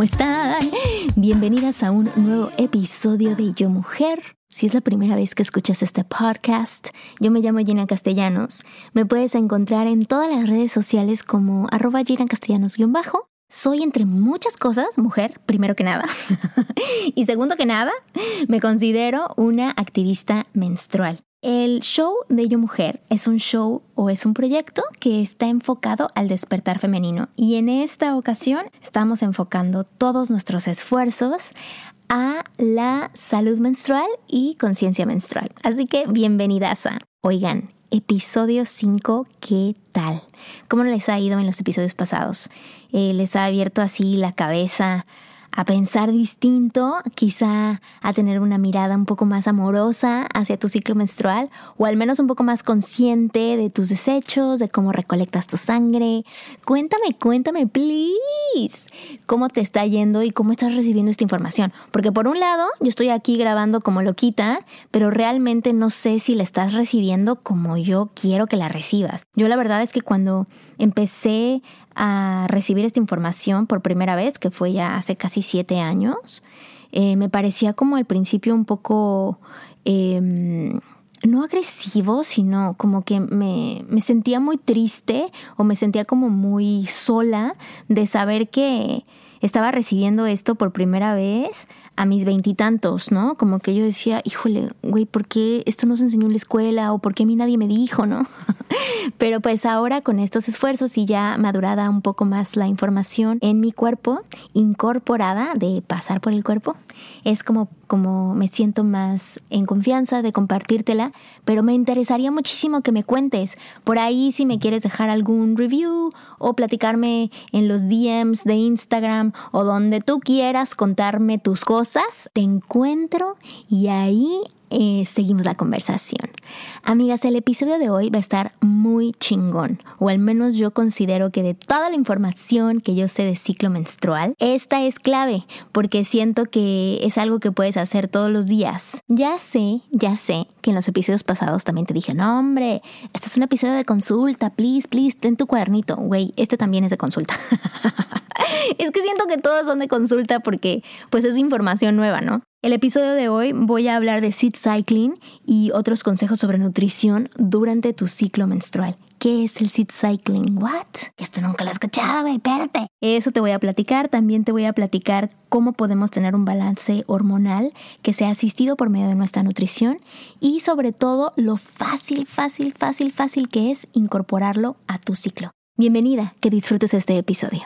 ¿cómo están? Bienvenidas a un nuevo episodio de Yo Mujer. Si es la primera vez que escuchas este podcast, yo me llamo Gina Castellanos. Me puedes encontrar en todas las redes sociales como arroba Gina Castellanos-bajo. Soy entre muchas cosas mujer, primero que nada. y segundo que nada, me considero una activista menstrual. El show de Yo Mujer es un show o es un proyecto que está enfocado al despertar femenino y en esta ocasión estamos enfocando todos nuestros esfuerzos a la salud menstrual y conciencia menstrual. Así que bienvenidas a, oigan, episodio 5, ¿qué tal? ¿Cómo les ha ido en los episodios pasados? Eh, ¿Les ha abierto así la cabeza? A pensar distinto, quizá a tener una mirada un poco más amorosa hacia tu ciclo menstrual o al menos un poco más consciente de tus desechos, de cómo recolectas tu sangre. Cuéntame, cuéntame, please, cómo te está yendo y cómo estás recibiendo esta información. Porque por un lado, yo estoy aquí grabando como loquita, pero realmente no sé si la estás recibiendo como yo quiero que la recibas. Yo la verdad es que cuando empecé a recibir esta información por primera vez, que fue ya hace casi siete años, eh, me parecía como al principio un poco... Em, no agresivo, sino como que me, me, sentía muy triste o me sentía como muy sola de saber que estaba recibiendo esto por primera vez a mis veintitantos, ¿no? Como que yo decía, híjole, güey, ¿por qué esto no se enseñó en la escuela? ¿O por qué a mí nadie me dijo, no? Pero pues ahora con estos esfuerzos y ya madurada un poco más la información en mi cuerpo, incorporada de pasar por el cuerpo, es como, como me siento más en confianza de compartírtela, pero me interesaría muchísimo que me cuentes. Por ahí si me quieres dejar algún review o platicarme en los DMs de Instagram o donde tú quieras contarme tus cosas, te encuentro y ahí eh, seguimos la conversación. Amigas, el episodio de hoy va a estar muy chingón, o al menos yo considero que de toda la información que yo sé de ciclo menstrual, esta es clave, porque siento que es algo que puedes hacer todos los días. Ya sé, ya sé que en los episodios pasados también te dije, no hombre, este es un episodio de consulta, please, please, ten tu cuadernito. Güey, este también es de consulta. es que siento que todos son de consulta porque pues es información nueva, ¿no? El episodio de hoy voy a hablar de seed cycling y otros consejos sobre nutrición durante tu ciclo menstrual. ¿Qué es el seed cycling? ¿What? Esto nunca lo he escuchado, güey, espérate. Eso te voy a platicar. También te voy a platicar cómo podemos tener un balance hormonal que sea asistido por medio de nuestra nutrición y sobre todo lo fácil, fácil, fácil, fácil que es incorporarlo a tu ciclo. Bienvenida, que disfrutes este episodio.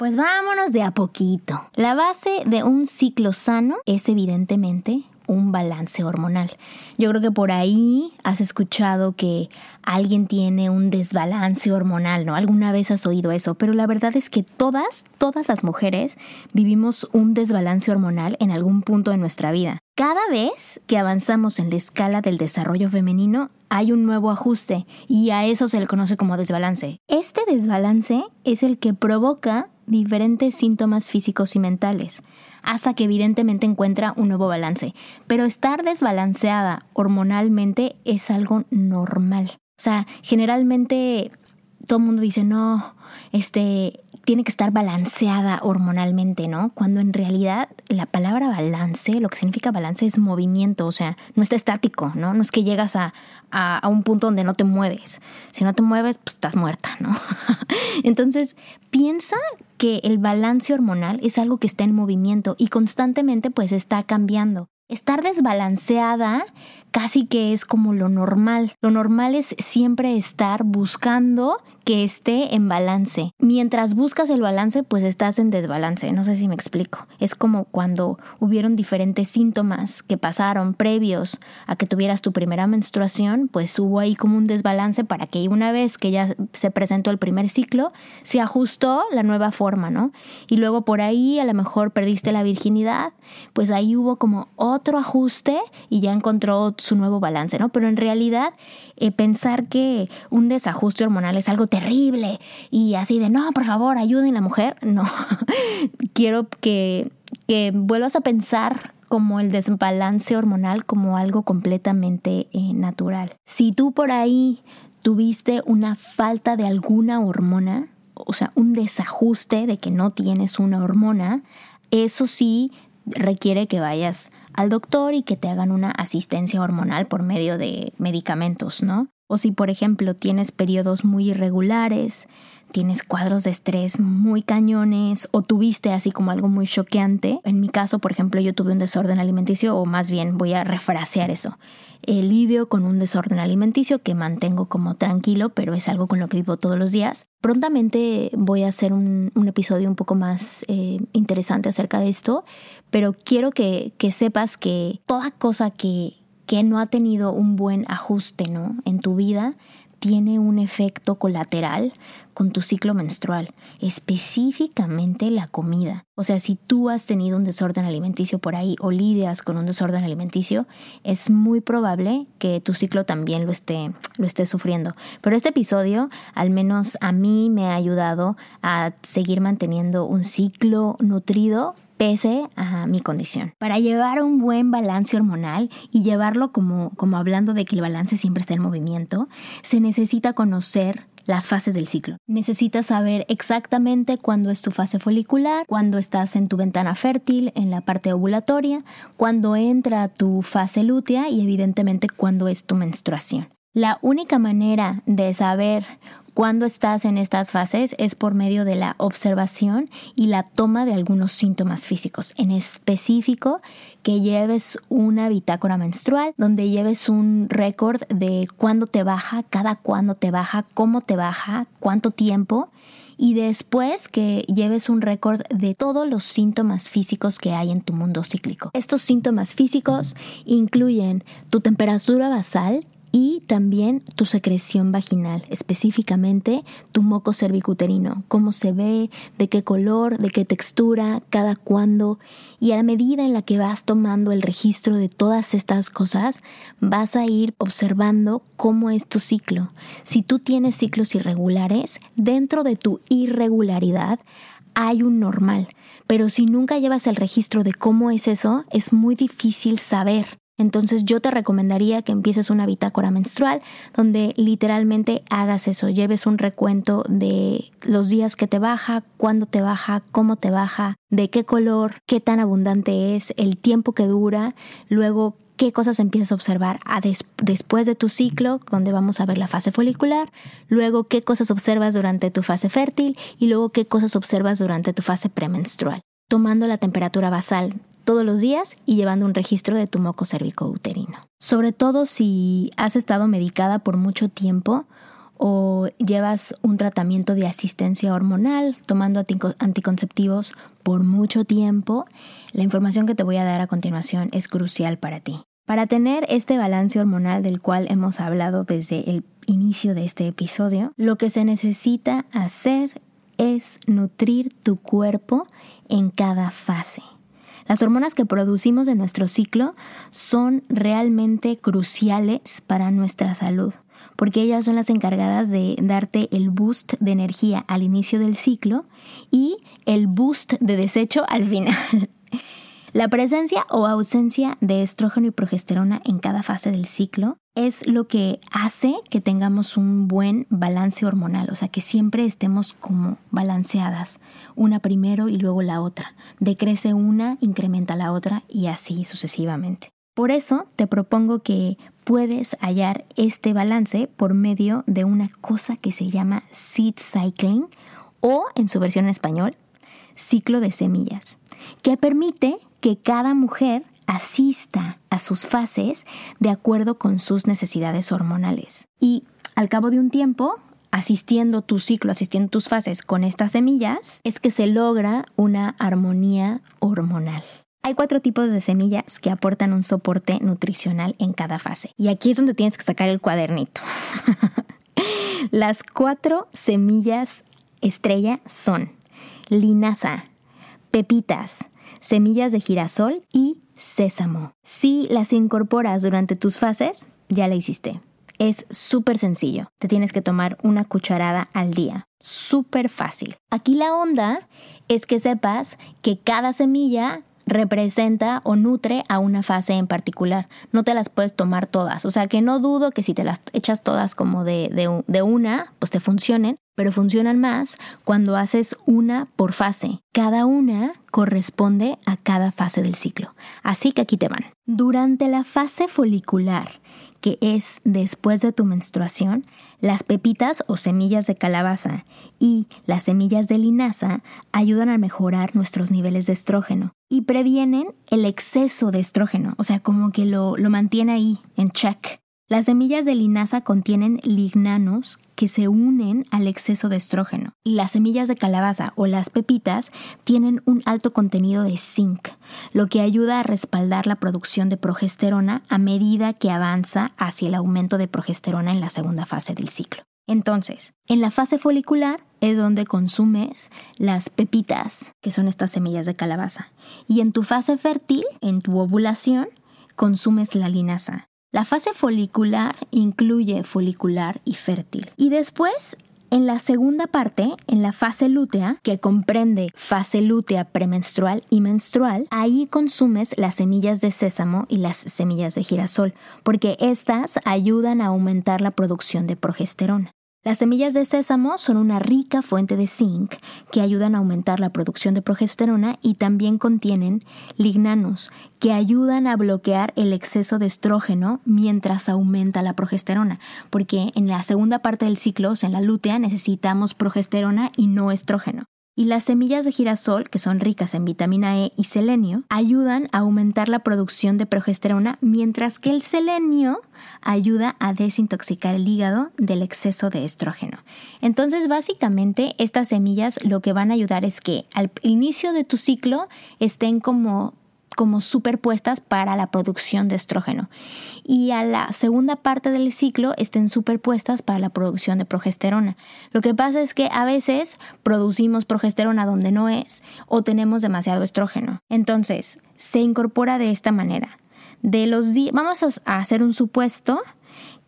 Pues vámonos de a poquito. La base de un ciclo sano es evidentemente un balance hormonal. Yo creo que por ahí has escuchado que alguien tiene un desbalance hormonal, ¿no? Alguna vez has oído eso, pero la verdad es que todas, todas las mujeres vivimos un desbalance hormonal en algún punto de nuestra vida. Cada vez que avanzamos en la escala del desarrollo femenino, hay un nuevo ajuste y a eso se le conoce como desbalance. Este desbalance es el que provoca diferentes síntomas físicos y mentales, hasta que evidentemente encuentra un nuevo balance. Pero estar desbalanceada hormonalmente es algo normal. O sea, generalmente todo el mundo dice, no, este, tiene que estar balanceada hormonalmente, ¿no? Cuando en realidad la palabra balance, lo que significa balance es movimiento, o sea, no está estático, ¿no? No es que llegas a, a, un punto donde no te mueves. Si no te mueves, pues estás muerta, ¿no? Entonces, piensa que el balance hormonal es algo que está en movimiento y constantemente pues está cambiando. Estar desbalanceada casi que es como lo normal. Lo normal es siempre estar buscando que esté en balance. Mientras buscas el balance, pues estás en desbalance. No sé si me explico. Es como cuando hubieron diferentes síntomas que pasaron previos a que tuvieras tu primera menstruación, pues hubo ahí como un desbalance para que una vez que ya se presentó el primer ciclo, se ajustó la nueva forma, ¿no? Y luego por ahí a lo mejor perdiste la virginidad, pues ahí hubo como otro ajuste y ya encontró su nuevo balance, ¿no? Pero en realidad eh, pensar que un desajuste hormonal es algo terrible y así de, no, por favor, ayuden a la mujer, no. Quiero que, que vuelvas a pensar como el desbalance hormonal como algo completamente eh, natural. Si tú por ahí tuviste una falta de alguna hormona, o sea, un desajuste de que no tienes una hormona, eso sí requiere que vayas al doctor y que te hagan una asistencia hormonal por medio de medicamentos, ¿no? O si, por ejemplo, tienes periodos muy irregulares, tienes cuadros de estrés muy cañones o tuviste así como algo muy choqueante. En mi caso, por ejemplo, yo tuve un desorden alimenticio o más bien voy a refrasear eso. Lidio con un desorden alimenticio que mantengo como tranquilo, pero es algo con lo que vivo todos los días. Prontamente voy a hacer un, episodio un poco más eh, interesante acerca de esto, pero quiero que, que sepas que toda cosa que, que no ha tenido un buen ajuste ¿no? en tu vida tiene un efecto colateral con tu ciclo menstrual, específicamente la comida. O sea, si tú has tenido un desorden alimenticio por ahí o lidias con un desorden alimenticio, es muy probable que tu ciclo también lo esté, lo esté sufriendo. Pero este episodio, al menos a mí, me ha ayudado a seguir manteniendo un ciclo nutrido pese a mi condición. Para llevar un buen balance hormonal y llevarlo como, como hablando de que el balance siempre está en movimiento, se necesita conocer las fases del ciclo. Necesitas saber exactamente cuándo es tu fase folicular, cuándo estás en tu ventana fértil, en la parte ovulatoria, cuándo entra tu fase lútea y evidentemente cuándo es tu menstruación. La única manera de saber cuando estás en estas fases es por medio de la observación y la toma de algunos síntomas físicos. En específico, que lleves una bitácora menstrual donde lleves un récord de cuándo te baja, cada cuándo te baja, cómo te baja, cuánto tiempo y después que lleves un récord de todos los síntomas físicos que hay en tu mundo cíclico. Estos síntomas físicos incluyen tu temperatura basal, y también tu secreción vaginal, específicamente tu moco cervicuterino, cómo se ve, de qué color, de qué textura, cada cuándo. Y a la medida en la que vas tomando el registro de todas estas cosas, vas a ir observando cómo es tu ciclo. Si tú tienes ciclos irregulares, dentro de tu irregularidad hay un normal, pero si nunca llevas el registro de cómo es eso, es muy difícil saber. Entonces yo te recomendaría que empieces una bitácora menstrual donde literalmente hagas eso, lleves un recuento de los días que te baja, cuándo te baja, cómo te baja, de qué color, qué tan abundante es, el tiempo que dura, luego qué cosas empiezas a observar después de tu ciclo, donde vamos a ver la fase folicular, luego qué cosas observas durante tu fase fértil y luego qué cosas observas durante tu fase premenstrual, tomando la temperatura basal todos los días y llevando un registro de tu moco uterino. Sobre todo si has estado medicada por mucho tiempo o llevas un tratamiento de asistencia hormonal tomando anticonceptivos por mucho tiempo, la información que te voy a dar a continuación es crucial para ti. Para tener este balance hormonal del cual hemos hablado desde el inicio de este episodio, lo que se necesita hacer es nutrir tu cuerpo en cada fase. Las hormonas que producimos en nuestro ciclo son realmente cruciales para nuestra salud, porque ellas son las encargadas de darte el boost de energía al inicio del ciclo y el boost de desecho al final. La presencia o ausencia de estrógeno y progesterona en cada fase del ciclo es lo que hace que tengamos un buen balance hormonal, o sea, que siempre estemos como balanceadas, una primero y luego la otra. Decrece una, incrementa la otra y así sucesivamente. Por eso te propongo que puedes hallar este balance por medio de una cosa que se llama seed cycling o en su versión en español, ciclo de semillas, que permite que cada mujer asista a sus fases de acuerdo con sus necesidades hormonales. Y al cabo de un tiempo, asistiendo tu ciclo, asistiendo tus fases con estas semillas, es que se logra una armonía hormonal. Hay cuatro tipos de semillas que aportan un soporte nutricional en cada fase. Y aquí es donde tienes que sacar el cuadernito. Las cuatro semillas estrella son linaza, pepitas, semillas de girasol y sésamo. Si las incorporas durante tus fases, ya la hiciste. Es súper sencillo. Te tienes que tomar una cucharada al día. Súper fácil. Aquí la onda es que sepas que cada semilla representa o nutre a una fase en particular. No te las puedes tomar todas. O sea que no dudo que si te las echas todas como de, de, de una, pues te funcionen, pero funcionan más cuando haces una por fase. Cada una corresponde a cada fase del ciclo. Así que aquí te van. Durante la fase folicular, que es después de tu menstruación, las pepitas o semillas de calabaza y las semillas de linaza ayudan a mejorar nuestros niveles de estrógeno y previenen el exceso de estrógeno, o sea, como que lo, lo mantiene ahí en check. Las semillas de linaza contienen lignanos que se unen al exceso de estrógeno. Las semillas de calabaza o las pepitas tienen un alto contenido de zinc, lo que ayuda a respaldar la producción de progesterona a medida que avanza hacia el aumento de progesterona en la segunda fase del ciclo. Entonces, en la fase folicular es donde consumes las pepitas, que son estas semillas de calabaza. Y en tu fase fértil, en tu ovulación, consumes la linaza. La fase folicular incluye folicular y fértil. Y después en la segunda parte, en la fase lútea, que comprende fase lútea premenstrual y menstrual, ahí consumes las semillas de sésamo y las semillas de girasol, porque estas ayudan a aumentar la producción de progesterona. Las semillas de sésamo son una rica fuente de zinc que ayudan a aumentar la producción de progesterona y también contienen lignanos que ayudan a bloquear el exceso de estrógeno mientras aumenta la progesterona, porque en la segunda parte del ciclo, o sea, en la lútea, necesitamos progesterona y no estrógeno. Y las semillas de girasol, que son ricas en vitamina E y selenio, ayudan a aumentar la producción de progesterona, mientras que el selenio ayuda a desintoxicar el hígado del exceso de estrógeno. Entonces, básicamente, estas semillas lo que van a ayudar es que al inicio de tu ciclo estén como como superpuestas para la producción de estrógeno. Y a la segunda parte del ciclo estén superpuestas para la producción de progesterona. Lo que pasa es que a veces producimos progesterona donde no es o tenemos demasiado estrógeno. Entonces, se incorpora de esta manera. De los vamos a hacer un supuesto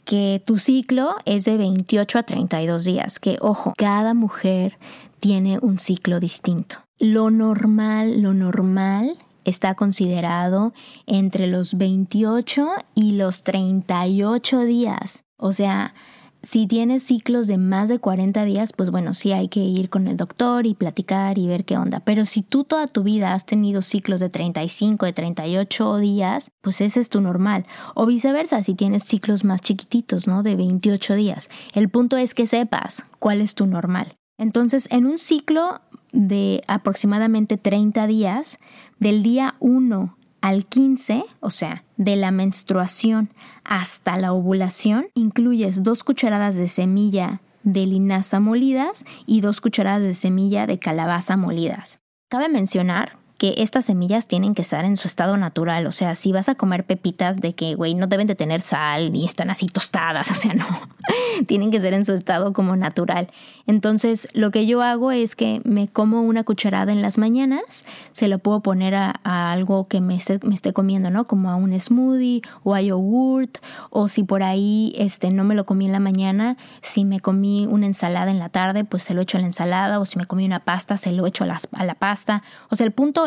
que tu ciclo es de 28 a 32 días, que ojo, cada mujer tiene un ciclo distinto. Lo normal, lo normal está considerado entre los 28 y los 38 días. O sea, si tienes ciclos de más de 40 días, pues bueno, sí hay que ir con el doctor y platicar y ver qué onda. Pero si tú toda tu vida has tenido ciclos de 35, de 38 días, pues ese es tu normal. O viceversa, si tienes ciclos más chiquititos, ¿no? De 28 días. El punto es que sepas cuál es tu normal. Entonces, en un ciclo de aproximadamente 30 días, del día 1 al 15, o sea, de la menstruación hasta la ovulación, incluyes dos cucharadas de semilla de linaza molidas y dos cucharadas de semilla de calabaza molidas. Cabe mencionar que estas semillas tienen que estar en su estado natural. O sea, si vas a comer pepitas de que, güey, no deben de tener sal ni están así tostadas, o sea, no, tienen que ser en su estado como natural. Entonces, lo que yo hago es que me como una cucharada en las mañanas, se lo puedo poner a, algo que me esté, comiendo, ¿no? Como a un smoothie o a yogurt, o si por ahí este, no me lo comí en la mañana, si me comí una ensalada en la tarde, pues se lo echo a la ensalada, o si me comí una pasta, se lo echo a a la pasta. O sea, el punto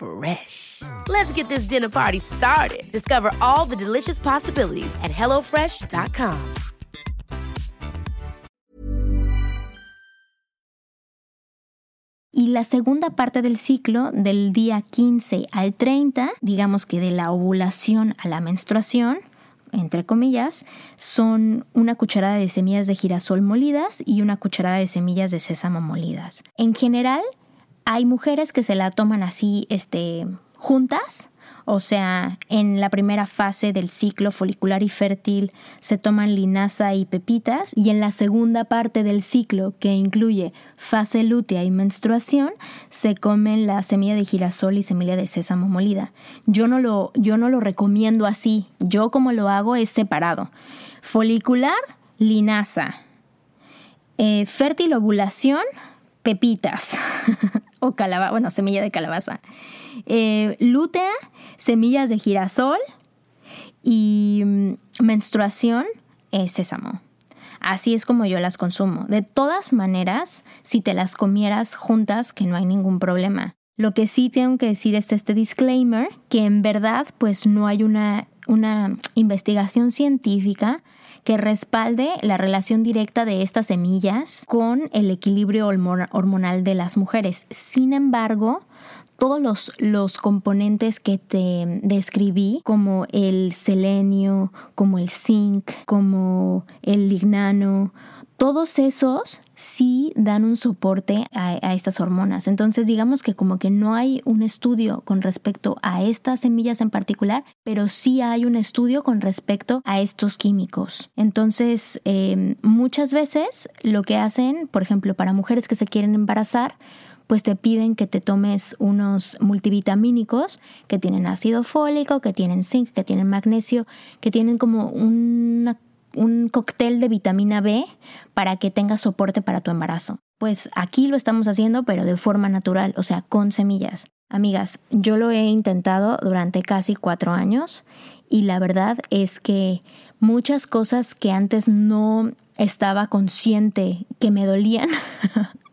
Fresh. Let's get this dinner party started. Discover all the delicious possibilities at hellofresh.com. Y la segunda parte del ciclo, del día 15 al 30, digamos que de la ovulación a la menstruación, entre comillas, son una cucharada de semillas de girasol molidas y una cucharada de semillas de sésamo molidas. En general, hay mujeres que se la toman así, este, juntas, o sea, en la primera fase del ciclo folicular y fértil se toman linaza y pepitas y en la segunda parte del ciclo, que incluye fase lútea y menstruación, se comen la semilla de girasol y semilla de sésamo molida. Yo no lo, yo no lo recomiendo así, yo como lo hago es separado. Folicular, linaza. Eh, fértil ovulación, pepitas o calabaza, bueno, semilla de calabaza. Eh, lútea, semillas de girasol y mm, menstruación, es sésamo. Así es como yo las consumo. De todas maneras, si te las comieras juntas, que no hay ningún problema. Lo que sí tengo que decir es este disclaimer, que en verdad pues no hay una, una investigación científica que respalde la relación directa de estas semillas con el equilibrio hormonal de las mujeres. Sin embargo, todos los, los, componentes que te describí, como el selenio, como el zinc, como el lignano, todos esos sí dan un soporte a, estas hormonas. Entonces digamos que como que no hay un estudio con respecto a estas semillas en particular, pero sí hay un estudio con respecto a estos químicos. Entonces em, muchas veces lo que hacen, por ejemplo, para mujeres que se quieren embarazar, pues te piden que te tomes unos multivitamínicos que tienen ácido fólico, que tienen zinc, que tienen magnesio, que tienen como una un cóctel de vitamina B para que tengas soporte para tu embarazo. Pues aquí lo estamos haciendo, pero de forma natural, o sea, con semillas. Amigas, yo lo he intentado durante casi cuatro años y la verdad es que muchas cosas que antes no estaba consciente que me dolían,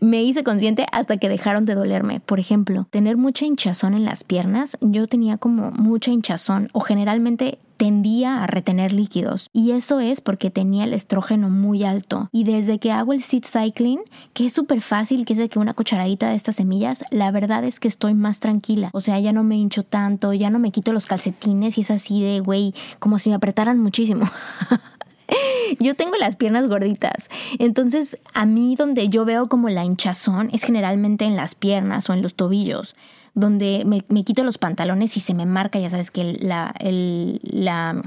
me hice consciente hasta que dejaron de dolerme. Por ejemplo, tener mucha hinchazón en las piernas. Yo tenía como mucha hinchazón o generalmente tendía a retener líquidos y eso es porque tenía el estrógeno muy alto y desde que hago el seed cycling que es súper fácil que es de que una cucharadita de estas semillas la verdad es que estoy más tranquila o sea ya no me hincho tanto ya no me quito los calcetines y es así de güey como si me apretaran muchísimo Yo tengo las piernas gorditas, entonces a mí donde yo veo como la hinchazón es generalmente en las piernas o en los tobillos donde me, quito los pantalones y se me marca, ya sabes que la, el, la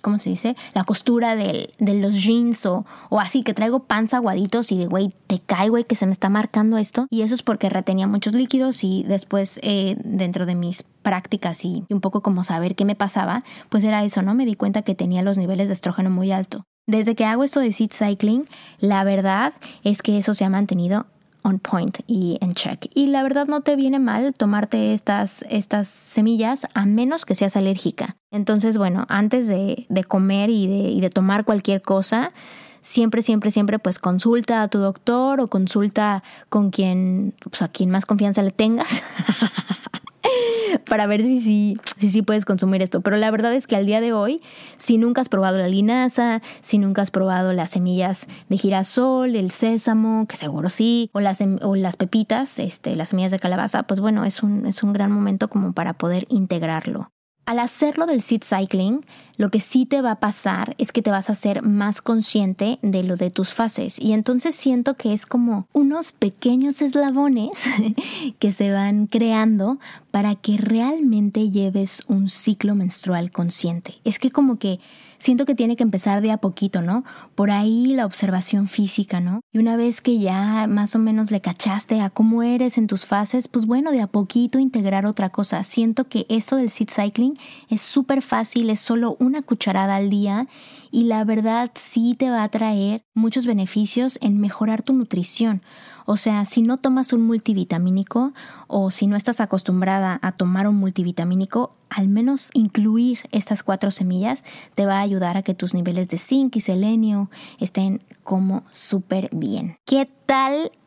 ¿cómo se dice? La costura de, los jeans o, o, así, que traigo panza aguaditos y de, güey, te cae, güey, que se me está marcando esto. Y eso es porque retenía muchos líquidos y después eh, dentro de mis prácticas y un poco como saber qué me pasaba, pues era eso, ¿no? Me di cuenta que tenía los niveles de estrógeno muy alto. Desde que hago esto de seed cycling, la verdad es que eso se ha mantenido on point y en check. Y la verdad no te viene mal tomarte estas, estas semillas a menos que seas alérgica. Entonces, bueno, antes de, comer y de, y de tomar cualquier cosa, siempre, siempre, siempre pues consulta a tu doctor o consulta con quien, pues a quien más confianza le tengas. para ver si sí si, si, puedes consumir esto. Pero la verdad es que al día de hoy, si nunca has probado la linaza, si nunca has probado las semillas de girasol, el sésamo, que seguro sí, o las, o las pepitas, este, las semillas de calabaza, pues bueno, es un, es un gran momento como para poder integrarlo. Al hacerlo del seed cycling, lo que sí te va a pasar es que te vas a hacer más consciente de lo de tus fases y entonces siento que es como unos pequeños eslabones que se van creando para que realmente lleves un ciclo menstrual consciente. Es que como que siento que tiene que empezar de a poquito, ¿no? Por ahí la observación física, ¿no? Y una vez que ya más o menos le cachaste a cómo eres en tus fases, pues bueno, de a poquito integrar otra cosa. Siento que esto del seed cycling es súper fácil, es solo una cucharada al día y la verdad sí te va a traer muchos beneficios en mejorar tu nutrición. O sea, si no tomas un multivitamínico o si no estás acostumbrada a tomar un multivitamínico, al menos incluir estas cuatro semillas te va a ayudar a que tus niveles de zinc y selenio estén como súper bien. ¿Qué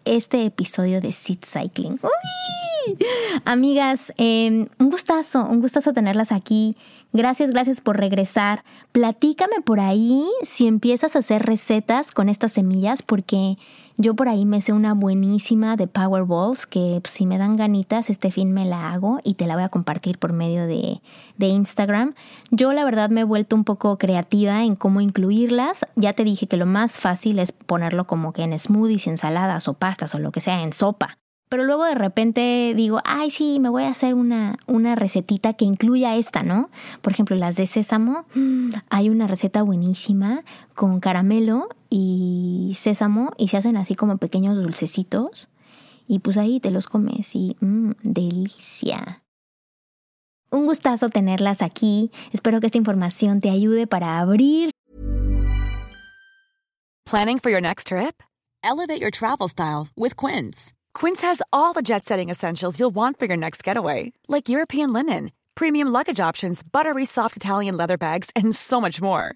este episodio de Seed Cycling? Amigas, em, un gustazo, un gustazo tenerlas aquí. Gracias, gracias por regresar. Platícame por ahí si empiezas a hacer recetas con estas semillas, porque yo por ahí me sé una buenísima de Powerballs que si me dan ganitas este fin me la hago y te la voy a compartir por medio de, de Instagram. Yo la verdad me he vuelto un poco creativa en cómo incluirlas. Ya te dije que lo más fácil es ponerlo como que en smoothies, ensaladas o pastas o lo que sea, en sopa. Pero luego de repente digo, ay, sí, me voy a hacer una, una recetita que incluya esta, ¿no? Por ejemplo, las de sésamo. Mm, hay una receta buenísima con caramelo y sésamo y se hacen así como pequeños dulcecitos. Y pues ahí te los comes y mmm, delicia. Un gustazo tenerlas aquí. Espero que esta información te ayude para abrir. Planning for your next trip? Elevate your travel style with Quince. Quince has all the jet setting essentials you'll want for your next getaway, like European linen, premium luggage options, buttery soft Italian leather bags, and so much more.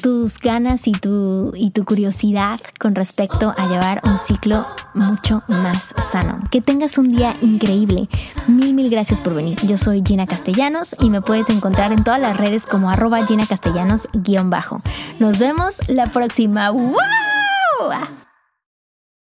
Tus ganas y tu, y tu curiosidad con respecto a llevar un ciclo mucho más sano. Que tengas un día increíble. Mil, mil gracias por venir. Yo soy Gina Castellanos y me puedes encontrar en todas las redes como arroba Gina Castellanos-bajo. Nos vemos la próxima. ¡Wow!